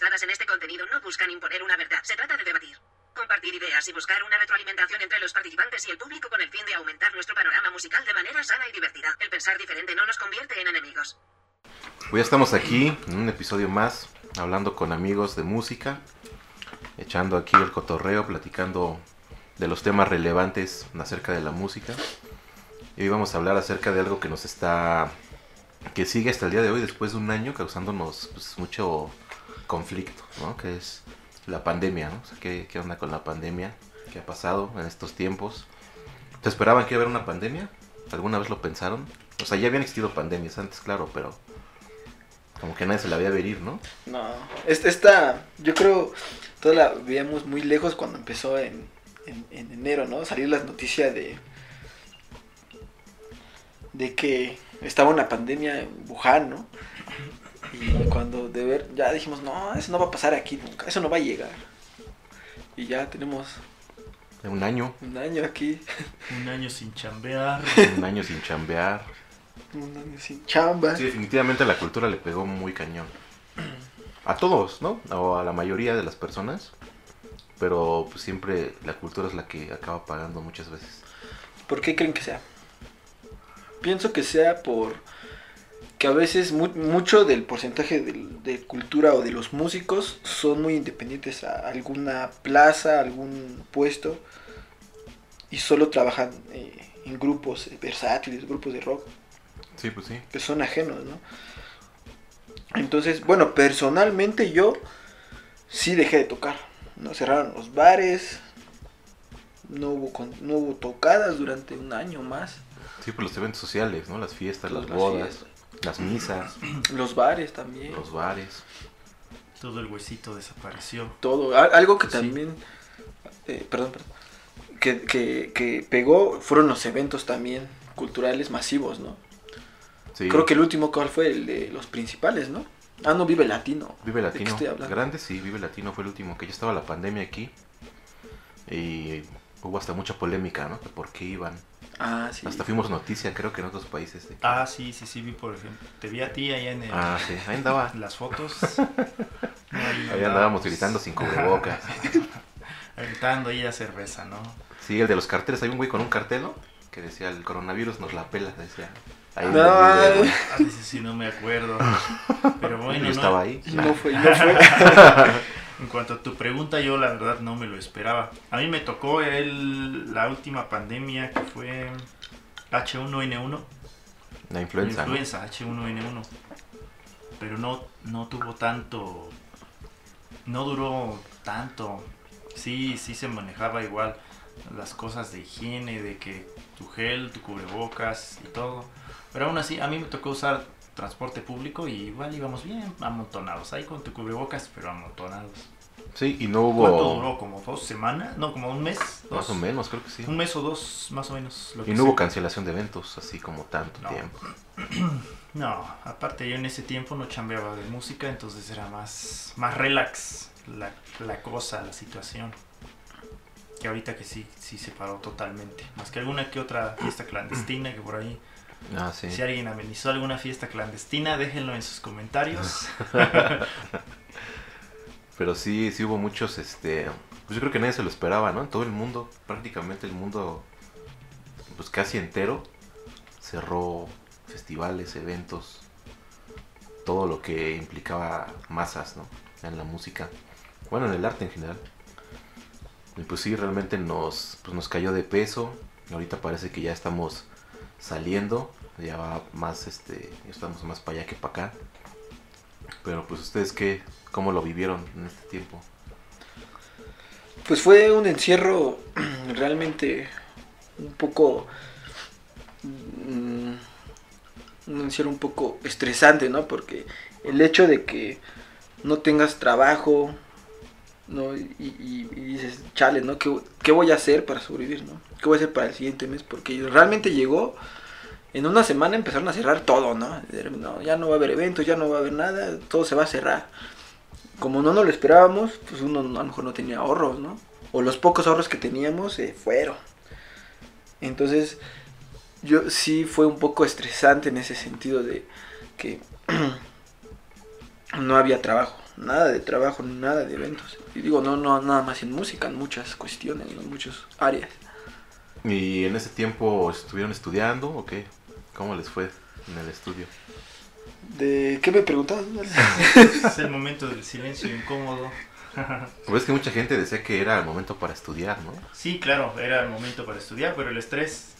opiniones dadas en este contenido no buscan imponer una verdad, se trata de debatir. Compartir ideas y buscar una retroalimentación entre los participantes y el público con el fin de aumentar nuestro panorama musical de manera sana y divertida. El pensar diferente no nos convierte en enemigos. Ya estamos aquí en un episodio más, hablando con amigos de música, echando aquí el cotorreo, platicando de los temas relevantes acerca de la música. Y hoy vamos a hablar acerca de algo que nos está, que sigue hasta el día de hoy, después de un año, causándonos pues, mucho conflicto, ¿no? Que es la pandemia, ¿no? O sea, ¿qué, ¿qué onda con la pandemia? ¿Qué ha pasado en estos tiempos? ¿Se esperaban que iba a haber una pandemia? ¿Alguna vez lo pensaron? O sea, ya habían existido pandemias antes, claro, pero como que nadie se la veía venir, ¿no? No, esta, yo creo, toda la veíamos muy lejos cuando empezó en, en, en enero, ¿no? Salir las noticias de, de que estaba una pandemia en Wuhan, ¿no? Y cuando de ver, ya dijimos, no, eso no va a pasar aquí nunca, eso no va a llegar. Y ya tenemos Un año, un año aquí, Un año sin chambear. un año sin chambear. un año sin chamba. Sí, definitivamente la cultura le pegó muy cañón. A todos, ¿no? O a la mayoría de las personas. Pero pues, siempre la cultura es la que acaba pagando muchas veces. ¿Por qué creen que sea? Pienso que sea por que a veces mu- mucho del porcentaje de, cultura o de los músicos son muy independientes a alguna plaza, algún puesto y solo trabajan eh, en grupos versátiles, grupos de rock Sí, pues sí. que son ajenos, ¿no? Entonces, bueno, personalmente yo sí dejé de tocar, ¿no? Cerraron los bares, no hubo, con- no hubo tocadas durante un año más. Sí, pues los eventos sociales, ¿no? Las fiestas, las Las bodas, fiestas. Las misas, Los bares también. los bares. Todo el huesito desapareció. Todo. Al- Algo que Sí. también. eh, perdón, perdón. Que, que, que pegó fueron los eventos también culturales masivos, ¿no? Sí. Creo que el último cual fue el de los principales, ¿no? Ah, no, Vive Latino. Vive ¿De qué Latino. estoy hablando? Grande, sí, Vive Latino fue el último, que ya estaba la pandemia aquí. Y hubo hasta mucha polémica, ¿no? De por qué iban. Ah, sí. Hasta fuimos noticia, creo que en otros países. de que- Ah, sí, sí, sí, vi por ejemplo. Te vi a ti allá en el- Ah, sí, ahí andaba. las fotos. No, ahí Ahí andábamos gritando sin cubrebocas. Gritando ahí a cerveza, ¿no? Sí, el de los carteles, hay un güey con un cartel, ¿no? Que decía, el coronavirus nos la pela, decía. Ahí No, video. Ah, sí no me acuerdo. Pero bueno, Yo ¿no? estaba ahí. No fue, no fue. En cuanto a tu pregunta, yo la verdad no me lo esperaba. A mí me tocó el, la última pandemia que fue H1N1. La influenza, ¿no? influenza H1N1. Pero no, no tuvo tanto. No duró tanto. Sí, sí se manejaba igual las cosas de higiene, de que tu gel, tu cubrebocas y todo. Pero aún así, a mí me tocó usar transporte público y igual íbamos bien amontonados. Ahí con tu cubrebocas, pero amontonados. Sí, y no ¿Cuánto hubo... duró? ¿Como dos semanas? No, como un mes. Más dos. o menos, creo que sí. Un mes o dos, más o menos. lo Y que no hubo cancelación de eventos, así como tanto No. tiempo. No, aparte yo en ese tiempo no chambeaba de música, entonces era más, más relax la, la cosa, la situación. Que ahorita que sí, sí se paró totalmente. Más que alguna que otra fiesta clandestina que por ahí. Ah, sí. Si alguien amenizó alguna fiesta clandestina, déjenlo en sus comentarios. Pero sí, sí hubo muchos, este... Pues yo creo que nadie se lo esperaba, ¿no? En todo el mundo, prácticamente el mundo, pues casi entero, cerró festivales, eventos, todo lo que implicaba masas, ¿no? En la música, bueno, en el arte en general. Y pues sí, realmente nos, pues nos cayó de peso. Ahorita parece que ya estamos saliendo, ya va más, este, estamos más para allá que para acá. Pero pues ustedes qué, cómo lo vivieron en este tiempo. Pues fue un encierro realmente un poco. mm, Un encierro un poco estresante, ¿no? Porque el hecho de que no tengas trabajo, y dices, chale, ¿no? ¿Qué, qué voy a hacer para sobrevivir, ¿no? ¿Qué voy a hacer para el siguiente mes? Porque realmente llegó. En una semana empezaron a cerrar todo, ¿no? No, ya no va a haber eventos, ya no va a haber nada, todo se va a cerrar como no nos lo esperábamos, pues uno a lo mejor no tenía ahorros, ¿no? O los pocos ahorros que teníamos se fueron. Entonces, yo sí fue un poco estresante en ese sentido de que no había trabajo, nada de trabajo, nada de eventos. Y digo, no, no nada más en música, en muchas cuestiones, en muchas áreas. ¿Y en ese tiempo estuvieron estudiando o qué? ¿Cómo les fue en el estudio? ¿De qué me preguntabas? Es el momento del silencio incómodo. Pues que mucha gente decía que era el momento para estudiar, ¿no? Sí, claro, era el momento para estudiar, pero el estrés,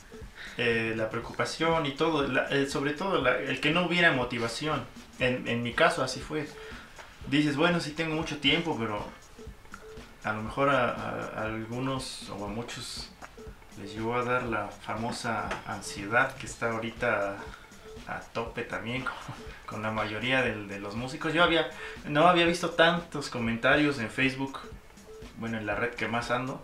eh, la preocupación y todo, la- eh, sobre todo la- el que no hubiera motivación, en, en mi caso así fue. Dices, bueno, sí tengo mucho tiempo, pero a lo mejor a, algunos o a muchos les llegó a dar la famosa ansiedad que está ahorita a tope también con, la mayoría del- de los músicos. Yo había, no había visto tantos comentarios en Facebook, bueno, en la red que más ando,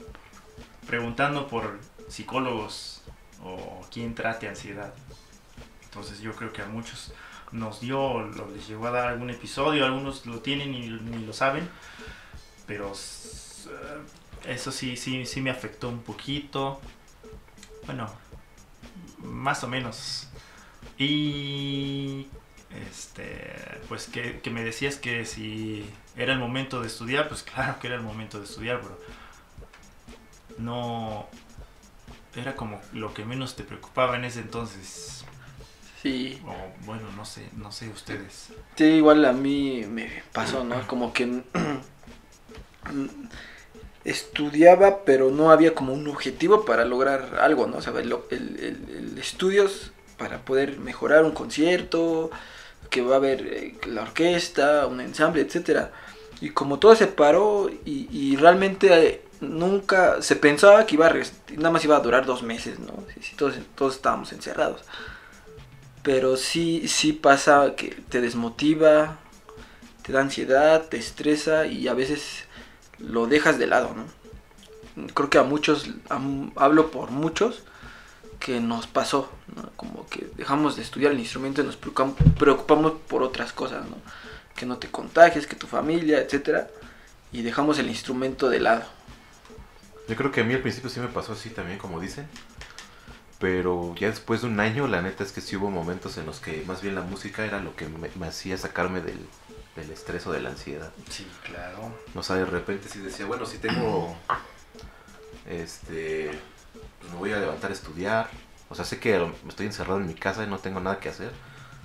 preguntando por psicólogos o quien trate ansiedad. Entonces yo creo que a muchos nos dio, lo, les llegó a dar algún episodio, algunos lo tienen y ni lo saben, pero eh, eso sí, sí, sí me afectó un poquito. Bueno, más o menos. Y este, pues que, que me decías que si era el momento de estudiar, pues claro que era el momento de estudiar, pero no era como lo que menos te preocupaba en ese entonces. Sí, O bueno, no sé, no sé ustedes. sí, igual a mí me pasó, ¿no? Como que estudiaba, pero no había como un objetivo para lograr algo, ¿no? O sea, el, el, estudios para poder mejorar un concierto, que va a haber eh, la orquesta, un ensamble, etcétera. Y como todo se paró y, y realmente eh, nunca se pensaba que iba a nada más iba a durar dos meses, ¿no? Sí, todos, todos estábamos encerrados. Pero sí, sí pasa que te desmotiva, te da ansiedad, te estresa y a veces lo dejas de lado, ¿no? Creo que a muchos, hablo por muchos, que nos pasó. Como que dejamos de estudiar el instrumento y nos preocupam- preocupamos por otras cosas. Que no te contagies, que tu familia, etcétera, y dejamos el instrumento de lado. Yo creo que a mí al principio sí me pasó así también, como dicen. Pero ya después de un año, la neta es que sí hubo momentos en los que más bien la música era lo que me, me hacía sacarme del, del estrés o de la ansiedad. Sí, claro. O sea, de repente sí decía, bueno, si tengo, este, pues me voy a levantar a estudiar. O sea, sé que estoy encerrado en mi casa y no tengo nada que hacer.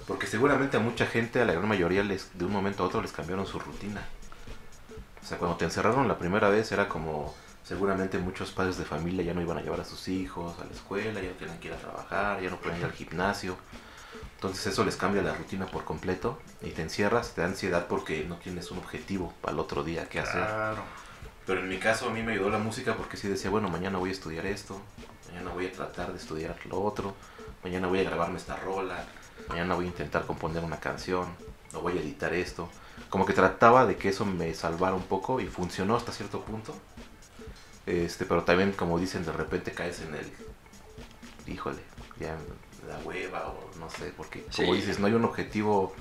Porque seguramente a mucha gente, a la gran mayoría, les, de un momento a otro les cambiaron su rutina. O sea, cuando te encerraron la primera vez era como, seguramente muchos padres de familia ya no iban a llevar a sus hijos a la escuela, ya no tenían que ir a trabajar, ya no pueden ir al gimnasio. Entonces eso les cambia la rutina por completo y te encierras, te da ansiedad porque no tienes un objetivo para el otro día que hacer. Claro. Pero en mi caso a mí me ayudó la música porque sí decía, bueno, mañana voy a estudiar esto, mañana voy a tratar de estudiar lo otro, mañana voy a grabarme esta rola, mañana voy a intentar componer una canción, o voy a editar esto. Como que trataba de que eso me salvara un poco y funcionó hasta cierto punto. Este, pero también como dicen, de repente caes en el, híjole, ya da hueva o no sé, porque como Sí. dices, no hay un objetivo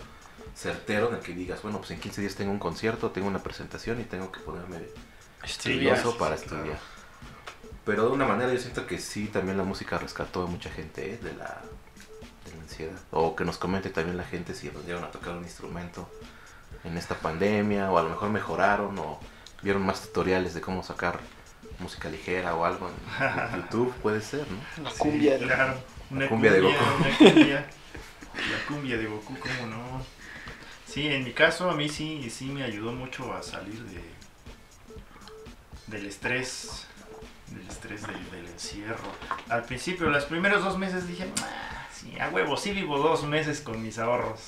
certero en el que digas, bueno, pues en 15 días tengo un concierto, tengo una presentación y tengo que ponerme Estudiar. estudioso sí, para sí, estudiar. claro. Pero de una manera yo siento que sí, también la música rescató a mucha gente ¿eh? de, la, de la ansiedad. O que nos comente también la gente si aprendieron a tocar un instrumento en esta pandemia, o a lo mejor mejoraron, o vieron más tutoriales de cómo sacar música ligera o algo en, YouTube, puede ser, ¿no? La Sí, cumbia. ¿no? claro. Una cumbia de Goku. Una cumbia. La cumbia de Goku, ¿cómo no? Sí, en mi caso a mí sí, sí me ayudó mucho a salir de del estrés, del estrés del, del encierro. Al principio, los primeros dos meses dije, "Ah, sí, a huevo, sí vivo dos meses con mis ahorros.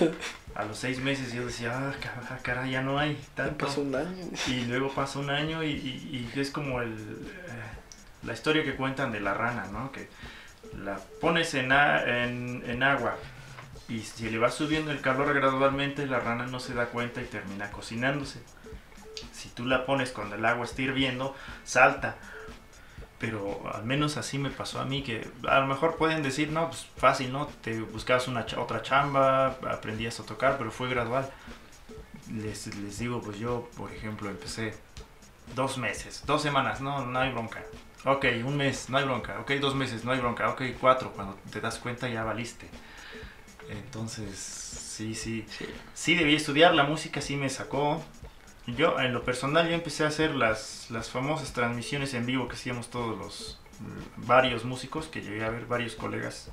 A los seis meses yo decía, ah, cara- ya no hay tanto. pasó un año. Y luego pasa un año y, y- y es como el, eh, la historia que cuentan de la rana, ¿no? Que la pones en, a- en, en agua y si le va subiendo el calor gradualmente, la rana no se da cuenta y termina cocinándose. Si tú la pones cuando el agua está hirviendo, salta. Pero al menos así me pasó a mí, que a lo mejor pueden decir, no, pues fácil, ¿no? Te buscabas una cha- otra chamba, aprendías a tocar, pero fue gradual les, les digo, pues yo, por ejemplo, empecé dos meses, dos semanas, no, no hay bronca. Ok, un mes, no hay bronca. Ok, dos meses, no hay bronca. Ok, cuatro, cuando te das cuenta ya valiste. Entonces, Sí, sí. Sí. Sí, debí estudiar, la música sí me sacó. Yo, en lo personal, yo empecé a hacer las, las famosas transmisiones en vivo que hacíamos todos los mm, varios músicos, que llegué a ver varios colegas.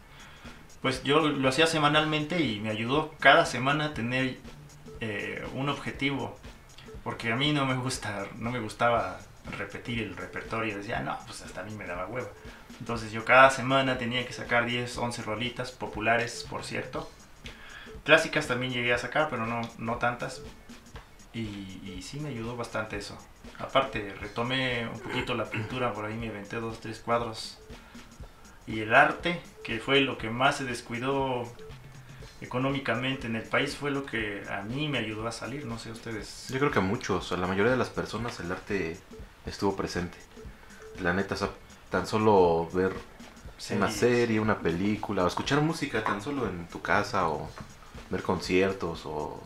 Pues yo lo hacía semanalmente y me ayudó cada semana a tener eh, un objetivo. Porque a mí no me gustaba repetir el repertorio. Decía, no, pues hasta a mí me daba hueva. Entonces yo cada semana tenía que sacar 10, 11 rolitas, populares, por cierto. Clásicas también llegué a sacar, pero no, no tantas. Y, y sí me ayudó bastante eso. Aparte, retomé un poquito la pintura, por ahí me inventé dos, tres cuadros. Y el arte, que fue lo que más se descuidó económicamente en el país, fue lo que a mí me ayudó a salir. No sé ustedes. Yo creo que a muchos, a la mayoría de las personas el arte estuvo presente. La neta, o sea, tan solo ver una serie, una película, o escuchar música tan solo en tu casa, o ver conciertos, o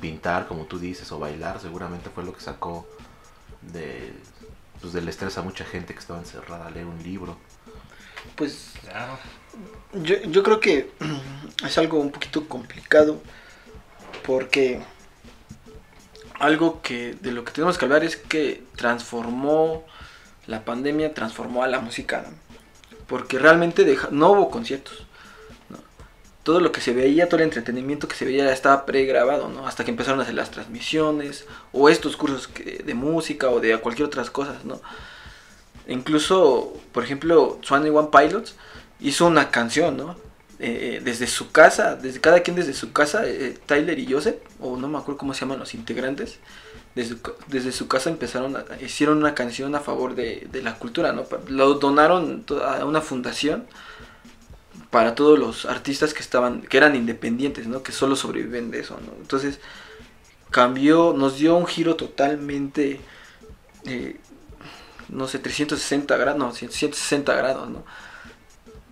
pintar, como tú dices, o bailar, seguramente fue lo que sacó de, pues, del estrés a mucha gente que estaba encerrada a leer un libro. Pues yo, yo creo que es algo un poquito complicado porque algo que de lo que tenemos que hablar es que transformó la pandemia, transformó a la música, porque realmente deja- no hubo conciertos. Todo lo que se veía, todo el entretenimiento que se veía estaba pregrabado, ¿no? hasta que empezaron a hacer las transmisiones o estos cursos que- de música o de cualquier otras cosas, ¿no? Incluso, por ejemplo, Swan One Pilots hizo una canción, ¿no? Eh, desde su casa, desde cada quien desde su casa, eh, Tyler y Joseph, o no me acuerdo cómo se llaman los integrantes, desde, desde su casa empezaron a, hicieron una canción a favor de, de la cultura, ¿no? Lo donaron a una fundación para todos los artistas que estaban, que eran independientes, ¿no? Que solo sobreviven de eso, ¿no? Entonces cambió, nos dio un giro totalmente, eh, no sé, 360 grados, no, 160 grados, ¿no?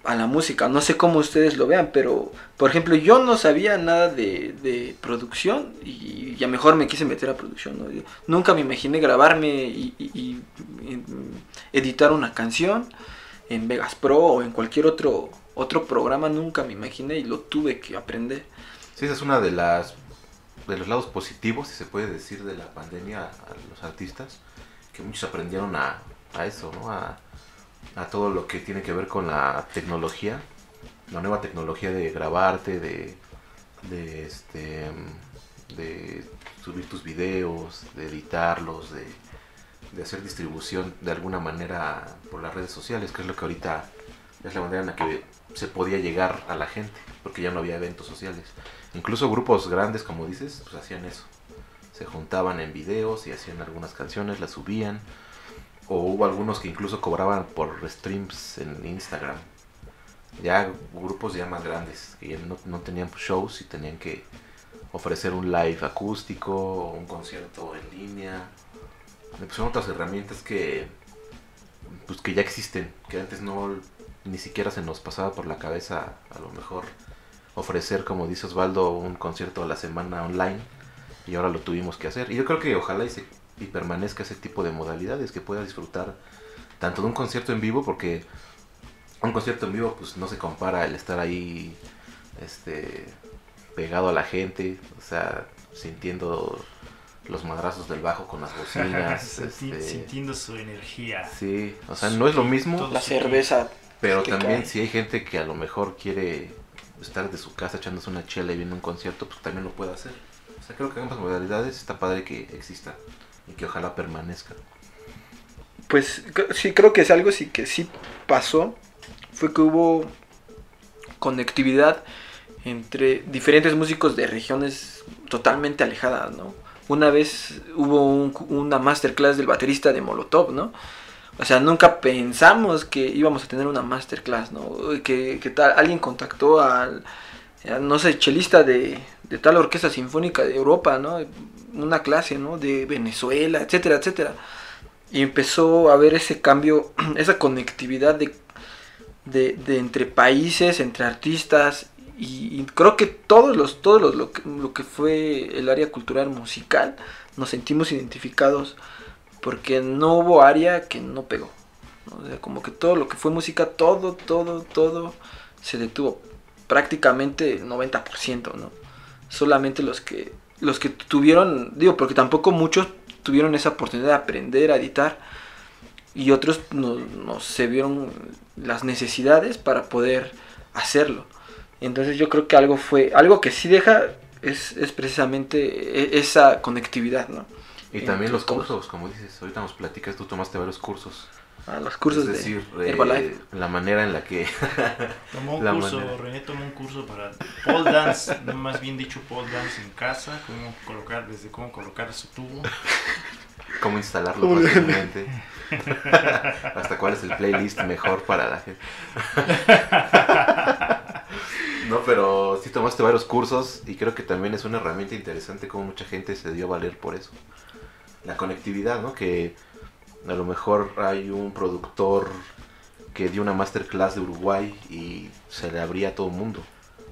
A la música, no sé cómo ustedes lo vean, pero por ejemplo yo no sabía nada de, producción y ya mejor me quise meter a producción, ¿no? Nunca me imaginé grabarme y, y- y- y editar una canción en Vegas Pro o en cualquier otro, otro programa, nunca me imaginé y lo tuve que aprender. Sí, esa es una de las de los lados positivos, si se puede decir, de la pandemia a los artistas, que muchos aprendieron a, a eso, ¿no? A, a todo lo que tiene que ver con la tecnología, la nueva tecnología de grabarte, de, de este de subir tus videos, de editarlos, de, de hacer distribución de alguna manera por las redes sociales, que es lo que ahorita es la manera en la que se podía llegar a la gente, porque ya no había eventos sociales. Incluso grupos grandes, como dices, pues hacían eso. Se juntaban en videos y hacían algunas canciones, las subían. O hubo algunos que incluso cobraban por streams en Instagram. Ya grupos ya más grandes, que ya no, no tenían shows y tenían que ofrecer un live acústico o un concierto en línea. Le pusieron otras herramientas que pues que ya existen, que antes no ni siquiera se nos pasaba por la cabeza a lo mejor ofrecer, como dice Osvaldo, un concierto a la semana online y ahora lo tuvimos que hacer. Y yo creo que ojalá y, se, y permanezca ese tipo de modalidades, que pueda disfrutar tanto de un concierto en vivo, porque un concierto en vivo pues no se compara el estar ahí este pegado a la gente, o sea, sintiendo los madrazos del bajo con las bocinas. Sinti- este, Sintiendo su energía. sí, o sea, no es lo mismo. La cerveza Pero que también cae. si hay gente que a lo mejor quiere estar de su casa echándose una chela y viendo un concierto, pues también lo puede hacer. O sea, creo que ambas modalidades está padre que existan y que ojalá permanezcan. Pues sí, creo que es algo sí que sí pasó. Fue que hubo conectividad entre diferentes músicos de regiones totalmente alejadas, ¿no? Una vez hubo un- una masterclass del baterista de Molotov, ¿no? O sea, nunca pensamos que íbamos a tener una masterclass, ¿no? Que, que tal, alguien contactó al, no sé, chelista de, de tal orquesta sinfónica de Europa, ¿no? Una clase, ¿no? De Venezuela, etcétera, etcétera. Y empezó a haber ese cambio, esa conectividad de, de, entre países, entre artistas. Y, creo que todos los, todos los, lo que fue el área cultural musical, nos sentimos identificados porque no hubo área que no pegó. O sea, como que todo lo que fue música, todo, todo, todo se detuvo. Prácticamente el 90%, ¿no? solamente los que los que tuvieron, digo, porque tampoco muchos tuvieron esa oportunidad de aprender a editar y otros no, no se vieron las necesidades para poder hacerlo. Entonces yo creo que algo fue, algo que sí deja es, es precisamente e- esa conectividad, ¿no? Y también los cursos, como dices, ahorita nos platicas, tú tomaste varios cursos. Ah, los cursos es decir, de eh, Herbalife. la manera en la que... Tomó un La curso, manera. René tomó un curso para pole dance, no, más bien dicho pole dance en casa, cómo colocar, desde cómo colocar su tubo. cómo instalarlo fácilmente. Hasta cuál es el playlist mejor para la gente. No, pero sí tomaste varios cursos y creo que también es una herramienta interesante como mucha gente se dio a valer por eso. La conectividad, ¿no? Que a lo mejor hay un productor que dio una masterclass de Uruguay y se le abría a todo el mundo.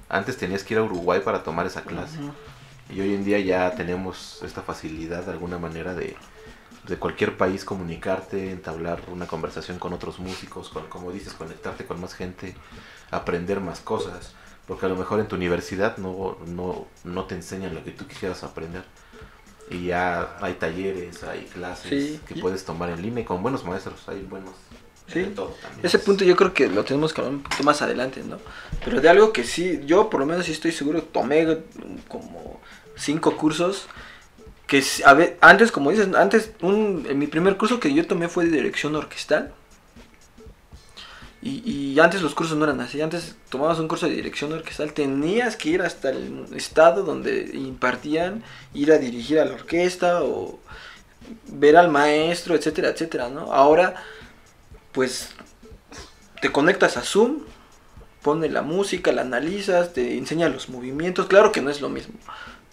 Antes tenías que ir a Uruguay para tomar esa clase. Y hoy en día ya tenemos esta facilidad de alguna manera de, de cualquier país comunicarte, entablar una conversación con otros músicos, con, como dices, conectarte con más gente, aprender más cosas. Porque a lo mejor en tu universidad no, no, no te enseñan lo que tú quisieras aprender. Y ya hay talleres, hay clases Sí. que puedes tomar en línea y con buenos maestros, hay buenos. Sí. de todo. Ese punto yo creo que lo tenemos que hablar un poquito más adelante, ¿no? Pero de algo que sí, yo por lo menos sí estoy seguro, tomé como cinco cursos que s- a ver, antes, como dices, antes, un, en mi primer curso que yo tomé fue de dirección orquestal. Y, y antes los cursos no eran así, antes tomabas un curso de dirección orquestal, tenías que ir hasta el estado donde impartían, ir a dirigir a la orquesta o ver al maestro, etcétera, etcétera, ¿no? Ahora pues te conectas a Zoom, pone la música, la analizas, te enseña los movimientos, claro que no es lo mismo,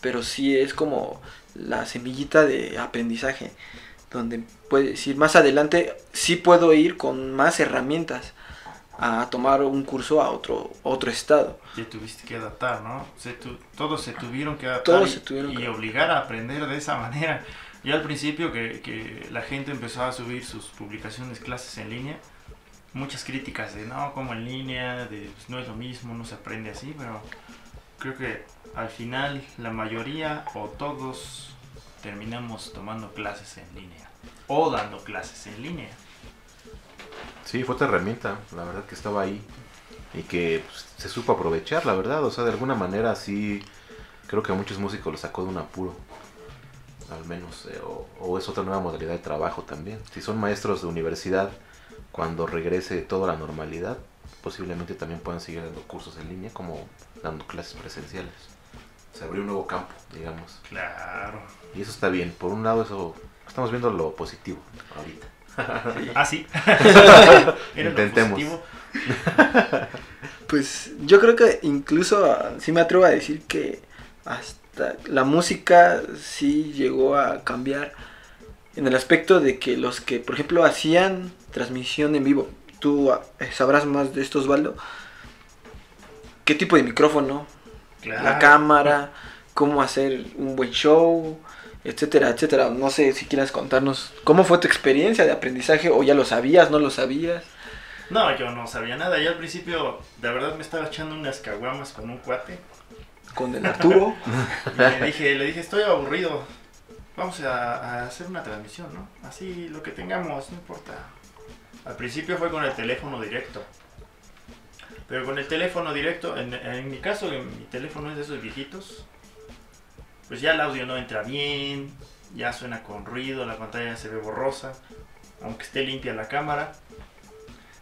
pero sí es como la semillita de aprendizaje, donde puedes ir más adelante, sí puedo ir con más herramientas a tomar un curso a otro, otro estado. Te tuviste que adaptar, ¿no? Se tu- todos se tuvieron que adaptar Todos y, se tuvieron y que- obligar a aprender de esa manera. Yo al principio que, que la gente empezaba a subir sus publicaciones, clases en línea, muchas críticas de no, como en línea, de pues, no es lo mismo, no se aprende así, pero creo que al final la mayoría o todos terminamos tomando clases en línea o dando clases en línea. Sí, fue otra herramienta, la verdad que estaba ahí y que pues, se supo aprovechar, la verdad, o sea, de alguna manera sí, creo que a muchos músicos los sacó de un apuro, al menos, eh, o, o es otra nueva modalidad de trabajo también. Si son maestros de universidad, cuando regrese toda la normalidad, posiblemente también puedan seguir dando cursos en línea como dando clases presenciales. Se abrió un nuevo campo, digamos. Claro. Y eso está bien. Por un lado, eso estamos viendo lo positivo ahorita. Ah, sí. Era Intentemos. Pues yo creo que incluso ah, sí me atrevo a decir que hasta la música sí llegó a cambiar en el aspecto de que los que, por ejemplo, hacían transmisión en vivo, tú ah, sabrás más de esto, Osvaldo, qué tipo de micrófono, la cámara, cómo hacer un buen show, etcétera, etcétera. No sé si quieras contarnos cómo fue tu experiencia de aprendizaje o ya lo sabías, no lo sabías. No, yo no sabía nada. Yo al principio, de verdad, me estaba echando unas caguamas con un cuate. Con el Arturo. Y le dije, le dije, estoy aburrido. Vamos a, a hacer una transmisión, ¿no? Así lo que tengamos, no importa. Al principio fue con el teléfono directo. Pero con el teléfono directo, en, en mi caso, mi teléfono es de esos viejitos. Pues ya el audio no entra bien, ya suena con ruido, la pantalla se ve borrosa, aunque esté limpia la cámara.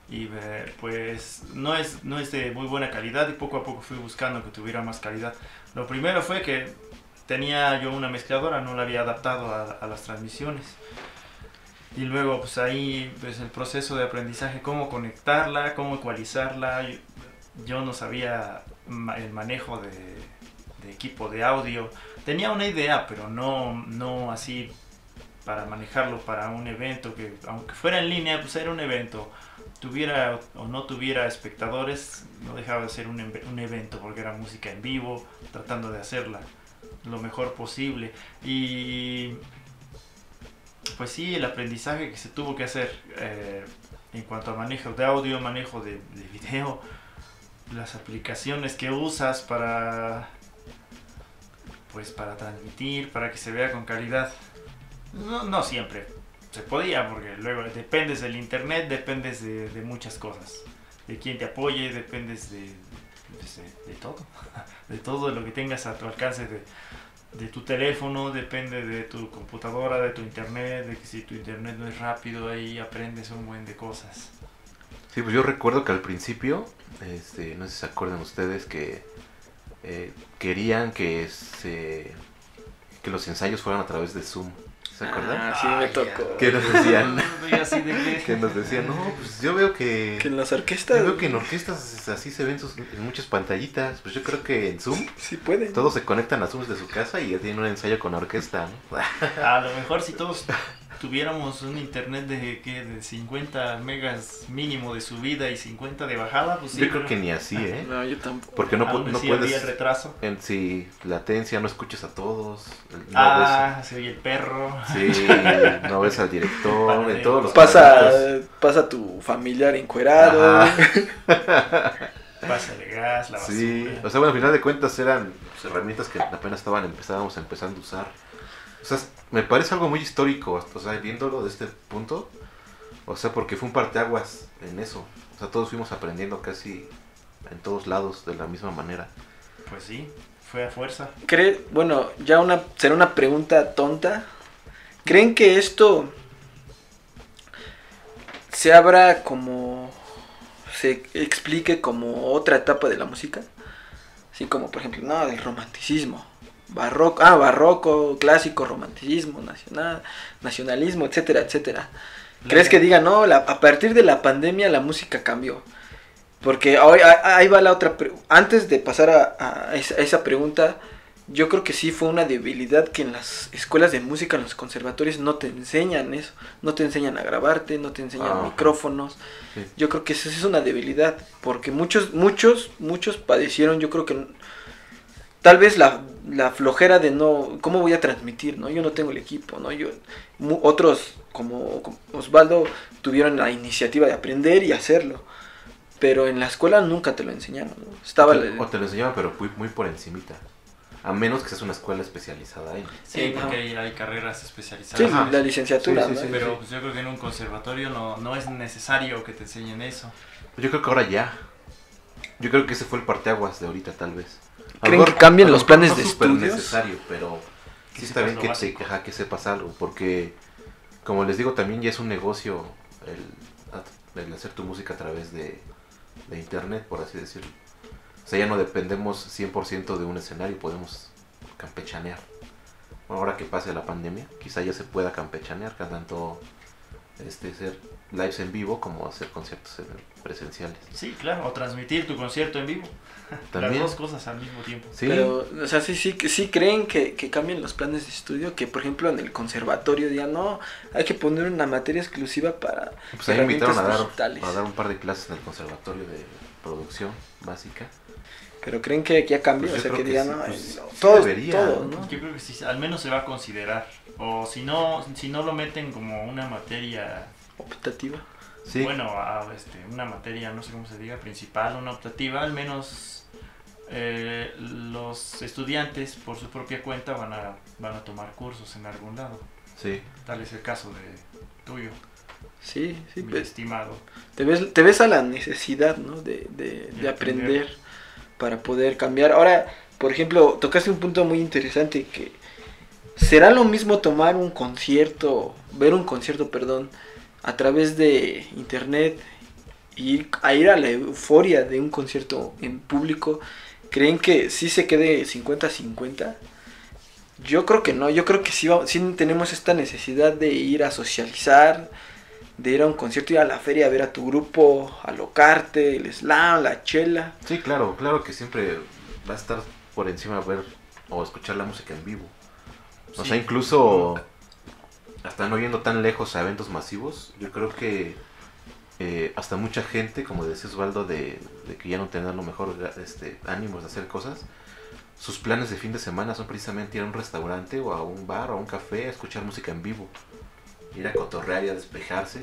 Y eh, pues no es, no es de muy buena calidad y poco a poco fui buscando que tuviera más calidad. Lo primero fue que tenía yo una mezcladora, no la había adaptado a, las transmisiones. Y luego pues ahí pues el proceso de aprendizaje, cómo conectarla, cómo ecualizarla. Yo, no sabía el manejo de, de equipo de audio. Tenía una idea, pero no, no así para manejarlo para un evento que aunque fuera en línea, pues era un evento. Tuviera o no tuviera espectadores, no dejaba de ser un, un evento porque era música en vivo, tratando de hacerla lo mejor posible. Y pues sí, el aprendizaje que se tuvo que hacer eh, en cuanto a manejo de audio, manejo de, de video, las aplicaciones que usas para pues para transmitir, para que se vea con calidad. No, no siempre se podía, porque luego dependes del internet, dependes de, muchas cosas. De quién te apoye, dependes de, pues, de todo. De todo lo que tengas a tu alcance de, de tu teléfono, depende de tu computadora, de tu internet, de que si tu internet no es rápido, ahí aprendes un buen de cosas. Sí, pues yo recuerdo que al principio, este, no sé si se acuerdan ustedes que eh, querían que se que los ensayos fueran a través de Zoom. ¿Se acuerdan? Ah, sí, me Ay, tocó. Que nos decían, que- nos decían, no, pues yo veo que, Que en las yo orquestas veo que en orquestas así se ven sus, en muchas pantallitas. Pues yo creo que en Zoom sí pueden. todos se conectan a Zoom de su casa y ya tienen un ensayo con la orquesta. ¿no? A lo mejor si todos tuviéramos un internet de, ¿qué? de 50 megas mínimo de subida y 50 de bajada, pues sí. yo creo que ni así, ¿eh? No, yo tampoco. Porque no, aún no así habría puedes, retraso. en si latencia, no escuchas a todos. No Ah, se oye el perro. sí, no ves al director, en todos los Pasa, pasa tu familiar encuerado. Pasa de gas, la basura. Sí, o sea, bueno, al final de cuentas eran pues, herramientas que apenas estaban empezábamos empezando a usar. O sea, me parece algo muy histórico, o sea, viéndolo de este punto. O sea, porque fue un parteaguas en eso. O sea, todos fuimos aprendiendo casi en todos lados de la misma manera. Pues sí, fue a fuerza. ¿Cree, bueno, ya una será una pregunta tonta. ¿Creen que esto se abra como se explique como otra etapa de la música? Así como por ejemplo, no, del romanticismo, barroco, ah, barroco, clásico, romanticismo, nacional, nacionalismo, etcétera, etcétera. ¿Crees que diga, no, la- a partir de la pandemia la música cambió? Porque ahí va la otra. Antes de pasar a, a esa, a esa pregunta, yo creo que sí fue una debilidad que en las escuelas de música, en los conservatorios, no te enseñan eso. No te enseñan a grabarte, no te enseñan Ajá. micrófonos. Sí. Yo creo que eso es una debilidad. Porque muchos, muchos, muchos padecieron, yo creo que. Tal vez la, la flojera de no. ¿Cómo voy a transmitir? no Yo no tengo el equipo, ¿no? Yo, mu- otros, como, como Osvaldo, tuvieron la iniciativa de aprender y hacerlo. Pero en la escuela nunca te lo enseñaron. ¿no? Estaba. o, te, o te lo enseñaban, pero muy, muy por encimita. A menos que seas una escuela especializada en. Sí, Eh, porque no. hay, carreras especializadas. Sí, la licenciatura. Sí, sí, ¿no? sí, Pero pues, yo creo que en un conservatorio no, no es necesario que te enseñen eso. Yo creo que ahora ya. Yo creo que ese fue el parteaguas de ahorita, tal vez. ¿Creen mejor- que cambien los planes no de estudios? necesario, pero sí está bien que, te, ajá, que sepas algo. Porque, como les digo, también ya es un negocio el, el hacer tu música a través de, de internet, por así decirlo. O sea, ya no dependemos 100% de un escenario, podemos campechanear. Bueno, ahora que pase la pandemia, quizá ya se pueda campechanear, tanto este, hacer lives en vivo como hacer conciertos en- presenciales. Sí, claro, o transmitir tu concierto en vivo. También. Las dos cosas al mismo tiempo. Sí, Pero, o sea, sí, sí, sí creen que, que cambien los planes de estudio, que por ejemplo en el conservatorio digan, no, hay que poner una materia exclusiva para pues ahí invitaron a dar, herramientas digitales. a dar un par de clases en el conservatorio de producción básica. Pero creen que ya cambió, Pues o sea, que creo que digan, sí, no, pues, no, debería. Yo creo que sí, al menos se va a considerar. O si no, si no lo meten como una materia, Optativa. Sí, bueno, a, este, una materia, no sé cómo se diga, principal, una optativa, al menos eh, los estudiantes por su propia cuenta van a, van a tomar cursos en algún lado. sí. Tal es el caso de tuyo, Sí, sí, mi pues, estimado. te ves, te ves a la necesidad, ¿no? De, de, De de aprender aprender. para poder cambiar. Ahora, por ejemplo, tocaste un punto muy interesante que será lo mismo tomar un concierto, ver un concierto, perdón, a través de internet y ir, a ir a la euforia de un concierto en público. ¿Creen que sí se quede 50-50? Yo creo que no, yo creo que sí, sí tenemos esta necesidad de ir a socializar, de ir a un concierto, ir a la feria a ver a tu grupo, a locarte, el slam, la chela. Sí, claro, claro que siempre va a estar por encima ver o escuchar la música en vivo. O Sí. sea, incluso hasta no yendo tan lejos a eventos masivos, yo creo que eh, hasta mucha gente, como decía Osvaldo, de, que ya no a lo mejor este, ánimos de hacer cosas, sus planes de fin de semana son precisamente ir a un restaurante o a un bar o a un café a escuchar música en vivo. Ir a cotorrear y a despejarse.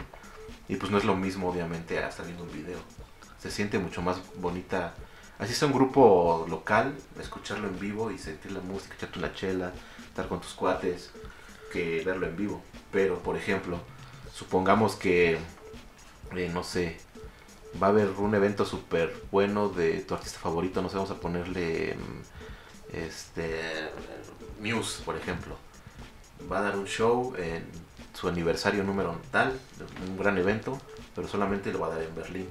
Y pues no es lo mismo, obviamente, a estar viendo un video. Se siente mucho más bonita así sea un grupo local, escucharlo en vivo y sentir la música, echarte una chela, estar con tus cuates, que verlo en vivo. Pero, por ejemplo, supongamos que, eh, no sé, va a haber un evento súper bueno de tu artista favorito, no sé, vamos a ponerle, mm, este, Muse, por ejemplo. Va a dar un show en su aniversario número tal, un gran evento, pero solamente lo va a dar en Berlín.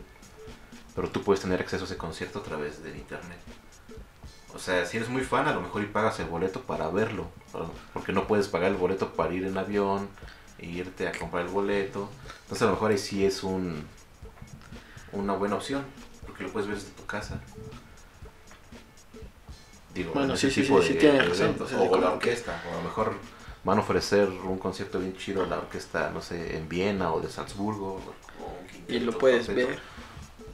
Pero tú puedes tener acceso a ese concierto a través de internet. O sea, si eres muy fan, a lo mejor y pagas el boleto para verlo. Porque no puedes pagar el boleto para ir en avión e irte a comprar el boleto. Entonces a lo mejor ahí sí es un una buena opción. Porque lo puedes ver desde tu casa. Digo, Bueno, sí, sí, sí, sí tiene razón, o sea, o como la que- orquesta. O a lo mejor van a ofrecer un concierto bien chido a la orquesta, no sé, en Viena o de Salzburgo. o- Y lo puedes ver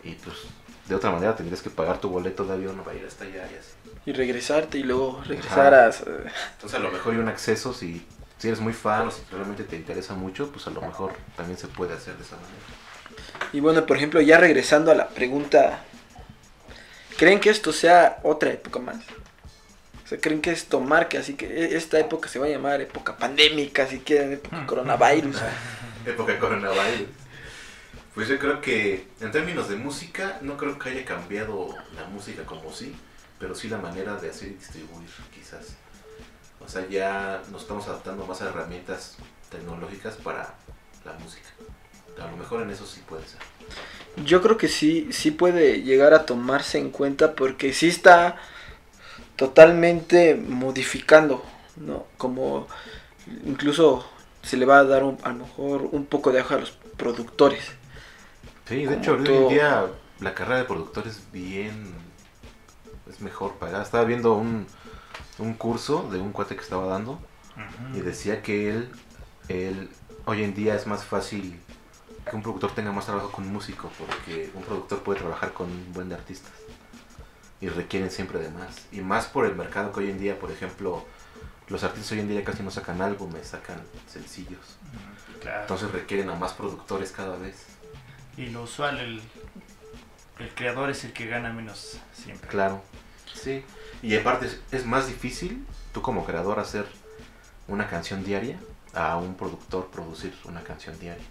Y pues de otra manera tendrías que pagar tu boleto de avión para ir hasta allá y así. Y regresarte y luego regresar a... Entonces a lo mejor hay un acceso si, si eres muy fan o si realmente te interesa mucho, pues a lo mejor también se puede hacer de esa manera. Y bueno, por ejemplo, ya regresando a la pregunta, ¿creen que esto sea otra época más? O sea, ¿creen que esto marque así que e- esta época se va a llamar época pandémica, si quieren, época coronavirus? Época coronavirus. Pues yo creo que en términos de música, no creo que haya cambiado la música como sí, pero sí la manera de hacer y distribuir quizás. O sea, ya nos estamos adaptando más a herramientas tecnológicas para la música. A lo mejor en eso sí puede ser. Yo creo que sí, sí puede llegar a tomarse en cuenta porque sí está totalmente modificando, ¿no? Como incluso se le va a dar un- a lo mejor un poco de ajo a los productores. Sí, de Como hecho, hoy en día la carrera de productor es bien. Es mejor pagada. Estaba viendo un, un curso de un cuate que estaba dando y decía que él, él. hoy en día es más fácil que un productor tenga más trabajo con un músico porque un productor puede trabajar con un buen de artistas y requieren siempre de más. Y más por el mercado que hoy en día, por ejemplo, los artistas hoy en día casi no sacan álbumes, sacan sencillos. Claro. Entonces requieren a más productores cada vez. y lo usual, el, el creador es el que gana menos siempre. Claro. Sí. Y aparte es, más difícil tú como creador hacer una canción diaria a un productor producir una canción diaria.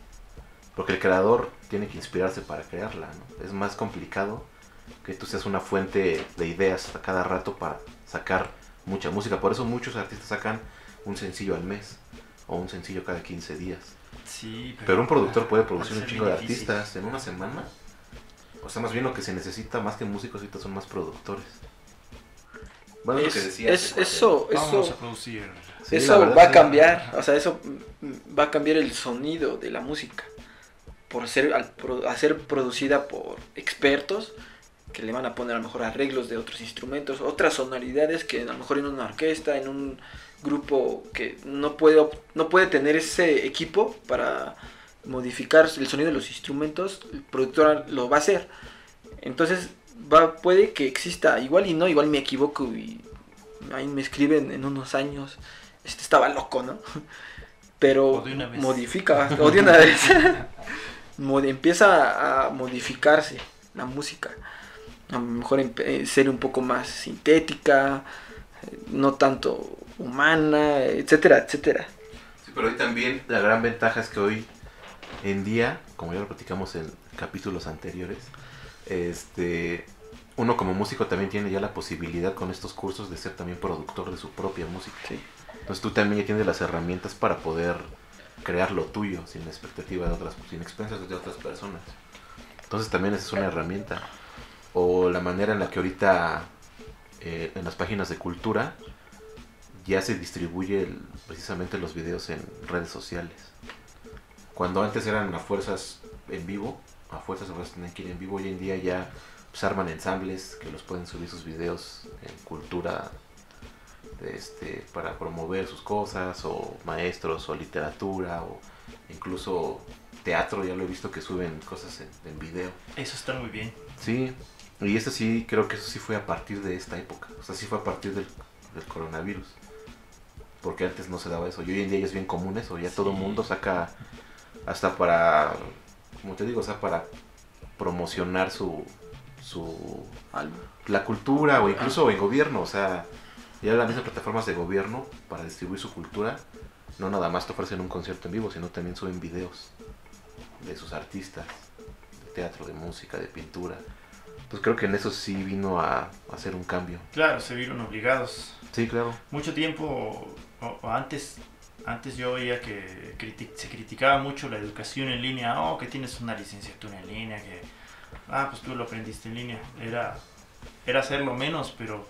Porque el creador tiene que inspirarse para crearla, ¿no? Es más complicado que tú seas una fuente de ideas a cada rato para sacar mucha música. Por eso muchos artistas sacan un sencillo al mes o un sencillo cada 15 días. Sí, Pero un productor puede producir un chingo de artistas en una semana. O sea, más bien lo que se necesita más que músicos ahorita son más productores. Bueno, es, Es- lo que decía. es- eso, Vamos eso, a producir. eso va a cambiar, o sea, eso mm, va a cambiar el sonido de la música. Por ser, al pro- a ser producida por expertos que le van a poner a lo mejor arreglos de otros instrumentos, otras sonoridades que a lo mejor en una orquesta, en un grupo que no puede, no puede tener ese equipo para modificar el sonido de los instrumentos, el productor lo va a hacer. Entonces, va, puede que exista, igual y no, igual me equivoco y ahí me escriben en unos años, este estaba loco, ¿no? Pero O de una vez. modifica, o de una vez. Mod- empieza a modificarse la música. A lo mejor empe- eh, ser un poco más sintética, eh, no tanto humana, etcétera, etcétera. Sí, pero hoy también la gran ventaja es que hoy en día, como ya lo platicamos en capítulos anteriores, este uno como músico también tiene ya la posibilidad con estos cursos de ser también productor de su propia música. Sí. Entonces tú también ya tienes las herramientas para poder crear lo tuyo sin la expectativa de otras, sin expensas de otras personas. Entonces también esa es una herramienta. O la manera en la que ahorita eh, en las páginas de cultura ya se distribuye el- precisamente los videos en redes sociales. Cuando antes eran a fuerzas en vivo, a fuerzas a fuerzas tenían que ir en vivo, hoy en día ya pues, arman ensambles que los pueden subir sus videos en cultura este, para promover sus cosas, o maestros, o literatura, o incluso teatro, ya lo he visto que suben cosas en, en video. Eso está muy bien. Sí, y eso sí, creo que eso sí fue a partir de esta época, o sea, sí fue a partir del, del coronavirus. Porque antes no se daba eso, y hoy en día ya es bien común eso, ya todo el mundo saca hasta para, como te digo, o sea, para promocionar su, su Algo. la cultura o incluso en gobierno, o sea, ya las mismas plataformas de gobierno para distribuir su cultura, no nada más te ofrecen un concierto en vivo, sino también suben videos de sus artistas, de teatro, de música, de pintura. Pues creo que en eso sí vino a, a hacer un cambio. Claro, se vieron obligados. Sí, claro. Mucho tiempo, o, o antes, antes yo oía que se criticaba mucho la educación en línea. Oh, que tienes una licenciatura en línea, que, ah, pues tú lo aprendiste en línea. Era, era hacerlo menos, pero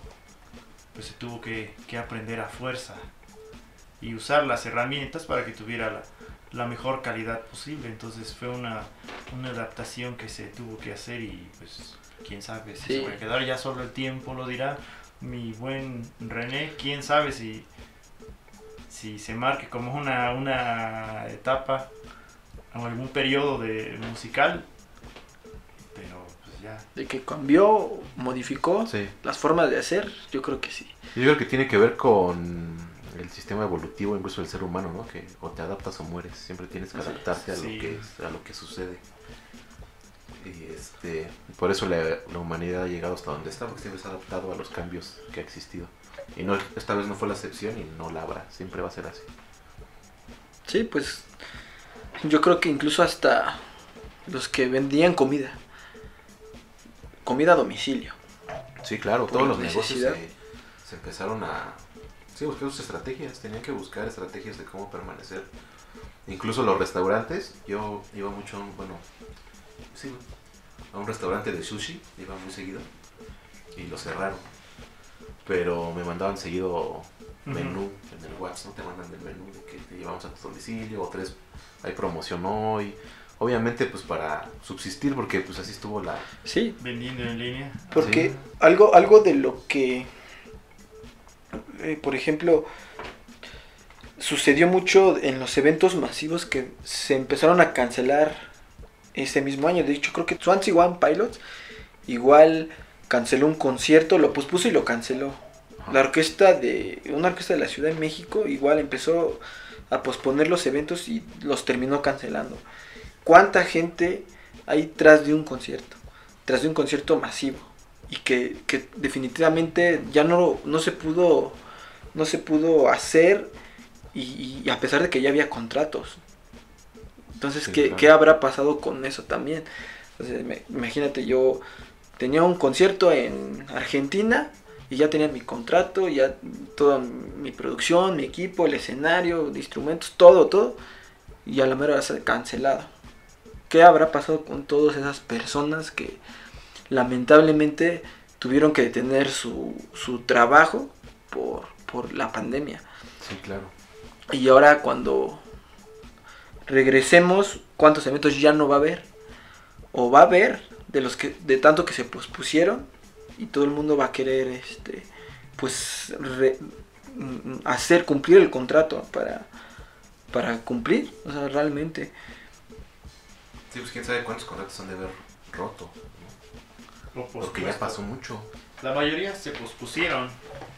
pues se tuvo que, que aprender a fuerza y usar las herramientas para que tuviera la, la mejor calidad posible. Entonces fue una, una adaptación que se tuvo que hacer y pues quién sabe si Sí. se va a quedar ya solo el tiempo lo dirá. Mi buen René, quién sabe si, si se marque como una, una etapa o algún periodo de musical. Pero pues ya. De que cambió, modificó Sí. las formas de hacer, yo creo que sí. Yo creo que tiene que ver con el sistema evolutivo, incluso del ser humano, ¿no? Que o te adaptas o mueres, siempre tienes que adaptarte a Sí. lo que a lo que sucede. Y este, por eso la, la humanidad ha llegado hasta donde está, porque siempre se ha adaptado a los cambios que ha existido. Y no esta vez no fue la excepción y no la habrá, siempre va a ser así. Sí, pues yo creo que incluso hasta los que vendían comida, comida a domicilio. Sí, claro, todos los negocios se, se empezaron a sí, buscar sus estrategias, tenían que buscar estrategias de cómo permanecer. Incluso los restaurantes, yo iba mucho a un, bueno, sí, a un restaurante de sushi, iba muy seguido y lo cerraron. Pero me mandaban seguido menú en el WhatsApp, ¿no? Te mandan el menú de que te llevamos a tu domicilio o tres, hay promoción hoy. Obviamente pues para subsistir porque pues así estuvo la... Sí, Vendiendo en línea. porque Sí. algo, algo de lo que, eh, por ejemplo, sucedió mucho en los eventos masivos que se empezaron a cancelar ese mismo año. De hecho, creo que Swansea One Pilots igual canceló un concierto, lo pospuso y lo canceló. La orquesta de una orquesta de la Ciudad de México igual empezó a posponer los eventos y los terminó cancelando. ¿Cuánta gente hay tras de un concierto? Tras de un concierto masivo y que, que definitivamente ya no, no se pudo no se pudo hacer y, y a pesar de que ya había contratos. Entonces, Sí, ¿qué, claro. qué habrá pasado con eso también? Entonces, me- imagínate, yo tenía un concierto en Argentina y ya tenía mi contrato, ya toda mi producción, mi equipo, el escenario, instrumentos, todo, todo, y a la mera hora se cancelado. ¿Qué habrá pasado con todas esas personas que lamentablemente tuvieron que detener su, su trabajo por, por la pandemia? Sí, claro. Y ahora cuando regresemos, ¿cuántos eventos ya no va a haber? O va a haber de los que de tanto que se pospusieron y todo el mundo va a querer este pues re- mm, hacer cumplir el contrato para para cumplir, o sea, realmente. Sí, pues quién sabe cuántos contratos han de haber roto, ¿no? Porque ya pasó mucho. La mayoría se pospusieron,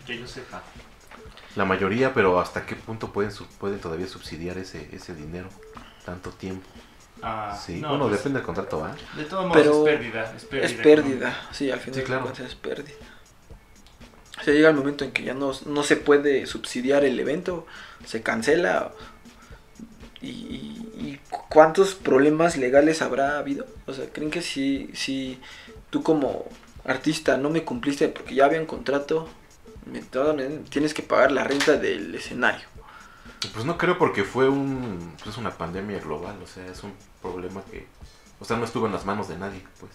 que yo sepa. La mayoría, pero ¿hasta qué punto pueden, su- pueden todavía subsidiar ese, ese dinero? Tanto tiempo. Ah, Sí, no, bueno, pues, depende del contrato, ¿va? De todos modos Pero es pérdida. Es pérdida. Es pérdida, sí, al final Sí, claro. es pérdida. O sea, llega el momento en que ya no, no se puede subsidiar el evento, se cancela. Y, y- y cuántos problemas legales habrá habido? O sea, ¿creen que si, si tú como artista no me cumpliste porque ya había un contrato, me, tienes que pagar la renta del escenario? Pues no creo porque fue un, pues una pandemia global, o sea, es un problema que, o sea, no estuvo en las manos de nadie, pues.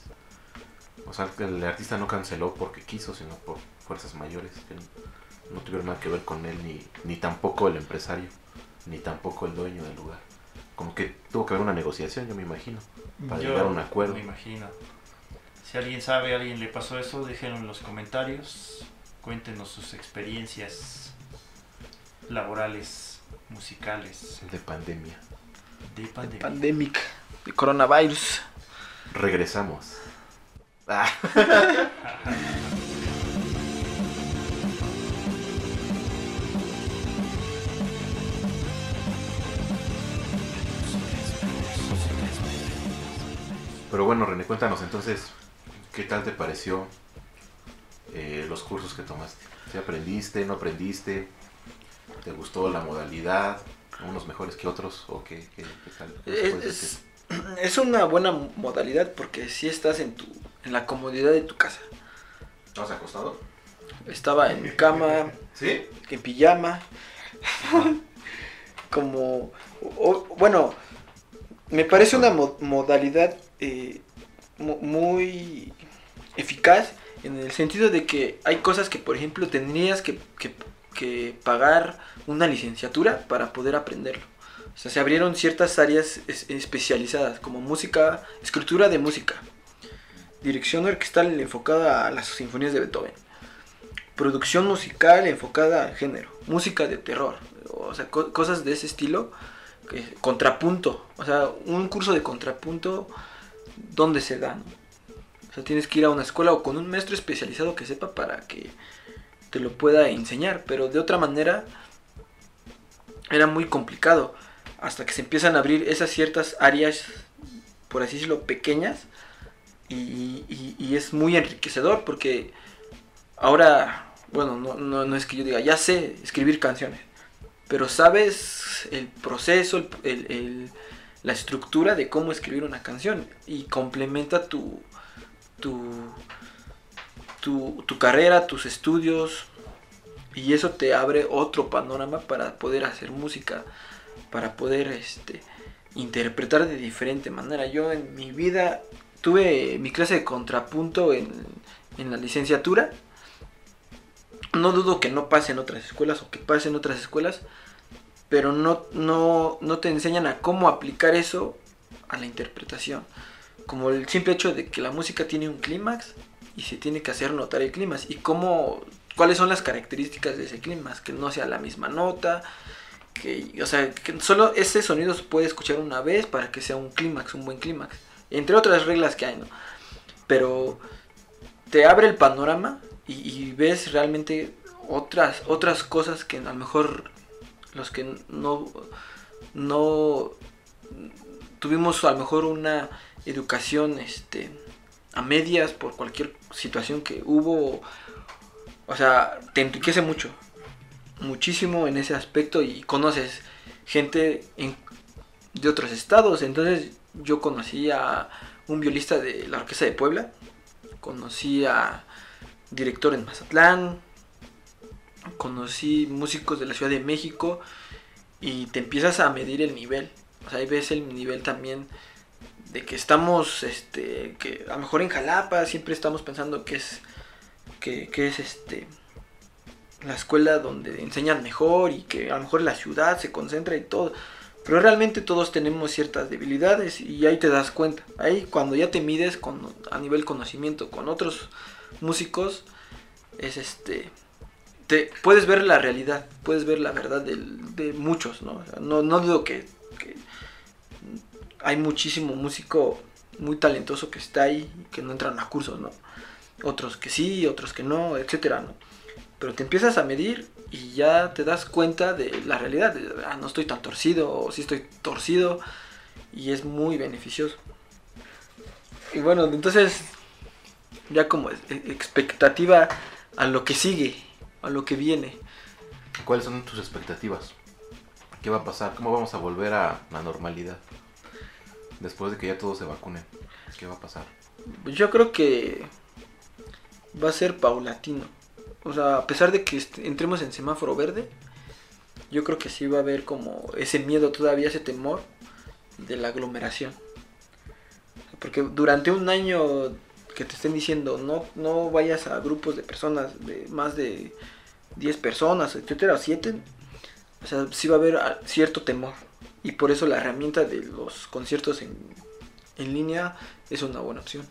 O sea, el artista no canceló porque quiso, sino por fuerzas mayores que no tuvieron nada que ver con él, ni, ni tampoco el empresario, ni tampoco el dueño del lugar. Como que tuvo que haber una negociación, yo me imagino, para Yo llegar a un acuerdo. Me imagino. Si alguien sabe, a alguien le pasó eso, déjenlo en los comentarios. Cuéntenos sus experiencias laborales, musicales, De pandemia. de De pandemia. pandemic, de coronavirus. Regresamos. Ah. Pero bueno, René, cuéntanos entonces, ¿qué tal te pareció eh, los cursos que tomaste? ¿Si aprendiste, no aprendiste? ¿Te gustó la modalidad? ¿Unos mejores que otros? ¿O qué, qué, qué tal? ¿Qué nos puedes decir? Es, es una buena modalidad porque si estás en tu en la comodidad de tu casa. ¿Estás acostado? Estaba en mi cama, ¿Sí? en pijama, como, o- bueno, me parece una mo- modalidad eh, mu- muy eficaz en el sentido de que hay cosas que, por ejemplo, tendrías que, que- que pagar una licenciatura para poder aprenderlo. O sea, se abrieron ciertas áreas es- especializadas, como música, escritura de música, dirección orquestal enfocada a las sinfonías de Beethoven, producción musical enfocada al género, música de terror, o sea, co- cosas de ese estilo, contrapunto, o sea, un curso de contrapunto, ¿dónde se da? O sea, tienes que ir a una escuela o con un maestro especializado que sepa para que te lo pueda enseñar, pero de otra manera era muy complicado, hasta que se empiezan a abrir esas ciertas áreas, por así decirlo, pequeñas, y, es muy enriquecedor porque ahora, bueno, no, no, no es que yo diga, ya sé escribir canciones, pero sabes el proceso, el- el- la estructura de cómo escribir una canción y complementa tu, tu, tu, tu carrera, tus estudios y eso te abre otro panorama para poder hacer música, para poder este, interpretar de diferente manera. Yo en mi vida tuve mi clase de contrapunto en, en la licenciatura. No dudo que no pase en otras escuelas o que pase en otras escuelas, pero no, no, no te enseñan a cómo aplicar eso a la interpretación. Como el simple hecho de que la música tiene un clímax y se tiene que hacer notar el clímax y cómo, cuáles son las características de ese clímax, que no sea la misma nota, que, o sea, que solo ese sonido se puede escuchar una vez para que sea un clímax, un buen clímax, entre otras reglas que hay, ¿no? Pero te abre el panorama y, y ves realmente otras, otras cosas que a lo mejor los que no, no tuvimos a lo mejor una educación este, a medias por cualquier situación que hubo, o sea, te enriquece mucho, muchísimo en ese aspecto y conoces gente en- de otros estados, entonces yo conocí a un violista de la Orquesta de Puebla, conocí a director en Mazatlán, conocí músicos de la Ciudad de México y te empiezas a medir el nivel. O sea, ahí ves el nivel también de que estamos, este, que a lo mejor en Jalapa siempre estamos pensando que es, que, es este, la escuela donde enseñan mejor y que a lo mejor la ciudad se concentra y todo. Pero realmente todos tenemos ciertas debilidades y ahí te das cuenta. Ahí cuando ya te mides con, a nivel conocimiento con otros músicos, es este te puedes ver la realidad, puedes ver la verdad de, muchos, ¿no? No, no dudo que, que hay muchísimo músico muy talentoso que está ahí y que no entran a cursos, ¿no? Otros que sí, otros que no, etcétera, ¿no? Pero te empiezas a medir y ya te das cuenta de la realidad, de, ah, no estoy tan torcido o sí estoy torcido y es muy beneficioso. Y bueno, entonces ya como e- expectativa a lo que sigue, a lo que viene. ¿Cuáles son tus expectativas? ¿Qué va a pasar? ¿Cómo vamos a volver a la normalidad? Después de que ya todos se vacunen. ¿Qué va a pasar? Yo creo que va a ser paulatino. O sea, a pesar de que entremos en semáforo verde, yo creo que sí va a haber como ese miedo todavía, ese temor de la aglomeración. Porque durante un año que te estén diciendo no, no vayas a grupos de personas de más de 10 personas, etcétera, 7, o sea, sí va a haber cierto temor. Y por eso la herramienta de los conciertos en, en línea es una buena opción.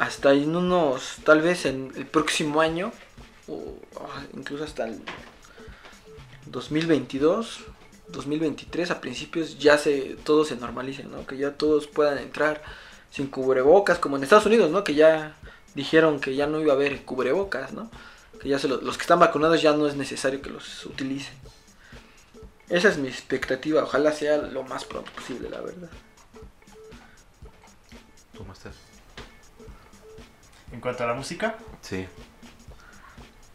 Hasta en unos, tal vez en el próximo año, o ah, incluso hasta el 2022, 2023, a principios ya se todo se normalice, ¿no? Que ya todos puedan entrar sin cubrebocas, como en Estados Unidos, ¿no? Que ya dijeron que ya no iba a haber cubrebocas, ¿no? Que ya se lo- los que están vacunados ya no es necesario que los utilicen. Esa es mi expectativa, ojalá sea lo más pronto posible, la verdad. ¿Tú, Master? En cuanto a la música, Sí.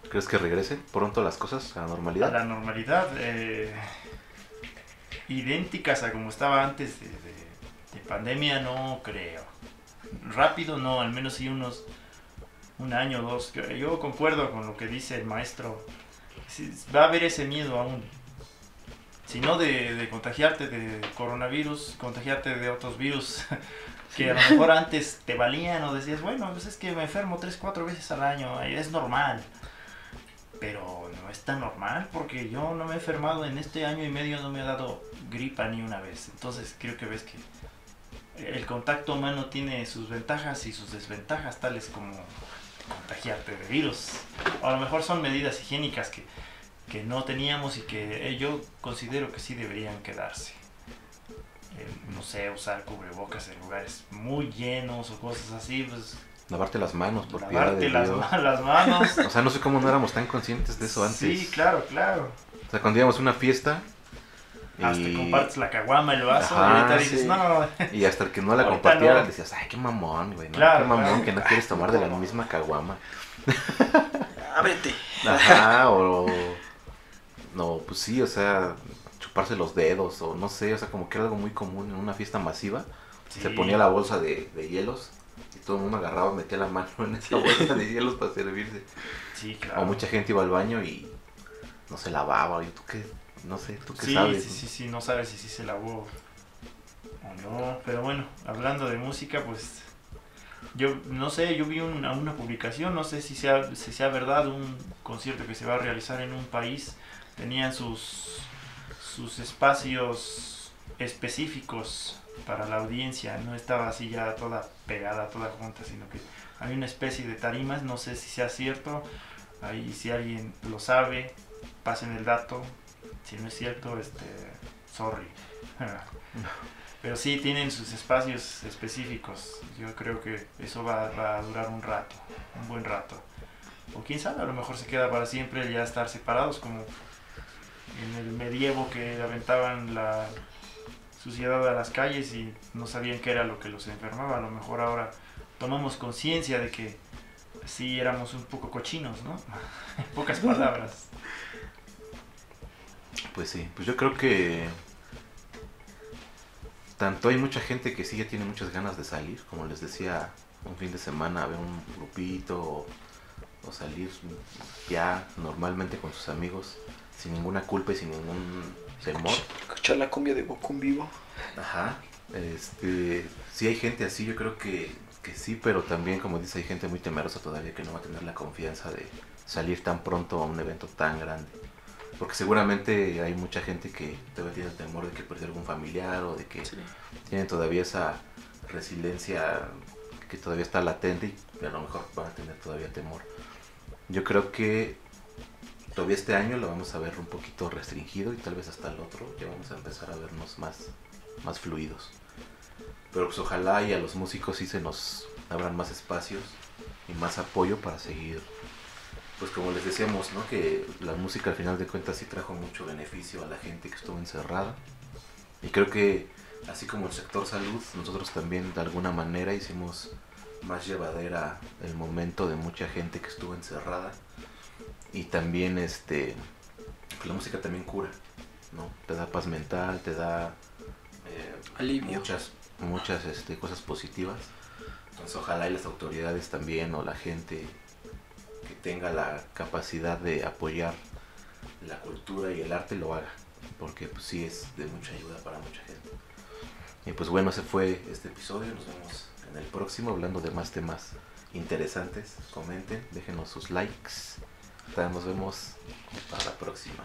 ¿Crees que regresen pronto las cosas a la a normalidad? la normalidad, eh, idénticas a como estaba antes de, de- de pandemia, no creo. Rápido no, al menos sí unos un año o dos. Yo concuerdo con lo que dice el maestro. Va a haber ese miedo aún. Si no de, de contagiarte de coronavirus, contagiarte de otros virus que a lo mejor antes te valían o decías, bueno, pues es que me enfermo tres, cuatro veces al año, es normal. Pero no es tan normal porque yo no me he enfermado en este año y medio, no me ha dado gripa ni una vez. Entonces creo que ves que el contacto humano tiene sus ventajas y sus desventajas, tales como contagiarte de virus. O a lo mejor son medidas higiénicas que, que no teníamos y que eh, yo considero que sí deberían quedarse. El, no sé, usar cubrebocas en lugares muy llenos o cosas así, pues Lavarte las manos, por piedad lavarte de las, Dios. ma- las manos. O sea, no sé cómo no éramos tan conscientes de eso antes. Sí, claro, claro. O sea, cuando íbamos a una fiesta Hasta y, compartes la caguama, el vaso, Ajá, y ahorita dices, sí. no, y hasta el que no la Ahorita compartiera no. decías, ay, qué mamón, güey, ¿no? Claro, qué mamón claro. que no quieres tomar de la misma caguama. Ábrete. Ajá, o... No, pues sí, o sea, chuparse los dedos, o no sé, o sea, como que era algo muy común en una fiesta masiva. Se Sí. ponía la bolsa de, de hielos y todo el mundo agarraba, metía la mano en esa bolsa de hielos para servirse. Sí, claro. O mucha gente iba al baño y no se lavaba, y tú qué, no sé, tú qué Sí, sabes. sí, sí, sí, no sabes si sí se lavó o no. Pero bueno, hablando de música, pues yo no sé, yo vi una, una publicación, no sé si sea, si sea verdad, un concierto que se va a realizar en un país. Tenían sus, sus espacios específicos para la audiencia, no estaba así ya toda pegada, toda junta, sino que había una especie de tarimas, no sé si sea cierto, ahí si alguien lo sabe, pasen el dato, si no es cierto, este, sorry. Pero sí, tienen sus espacios específicos. Yo creo que eso va, va a durar un rato, un buen rato. O quién sabe, a lo mejor se queda para siempre ya estar separados, como en el medievo que aventaban la suciedad a las calles y no sabían qué era lo que los enfermaba. A lo mejor ahora tomamos conciencia de que sí éramos un poco cochinos, ¿no? En pocas palabras. Pues sí, pues yo creo que tanto hay mucha gente que sí ya tiene muchas ganas de salir, como les decía, un fin de semana a ver un grupito o, o salir ya normalmente con sus amigos sin ninguna culpa y sin ningún temor. Escuchar la cumbia de Goku en vivo. Ajá. Este, sí hay gente así, yo creo que, que sí, pero también como dice, hay gente muy temerosa todavía que no va a tener la confianza de salir tan pronto a un evento tan grande. Porque seguramente hay mucha gente que todavía tiene el temor de que perdió algún familiar o de que Sí. tienen todavía esa resiliencia que todavía está latente y a lo mejor van a tener todavía temor. Yo creo que todavía este año lo vamos a ver un poquito restringido y tal vez hasta el otro ya vamos a empezar a vernos más, más fluidos. Pero pues ojalá y a los músicos sí se nos abran más espacios y más apoyo para seguir. Pues como les decíamos, ¿no? Que la música al final de cuentas sí trajo mucho beneficio a la gente que estuvo encerrada. Y creo que así como el sector salud, nosotros también de alguna manera hicimos más llevadera el momento de mucha gente que estuvo encerrada. Y también este pues la música también cura, ¿no? Te da paz mental, te da eh, Alivio. muchas muchas este, cosas positivas. Entonces ojalá y las autoridades también o la gente que tenga la capacidad de apoyar la cultura y el arte lo haga, porque pues sí es de mucha ayuda para mucha gente. Y pues bueno, ese fue este episodio, nos vemos en el próximo hablando de más temas interesantes. Comenten, déjenos sus likes. Nos vemos para la próxima.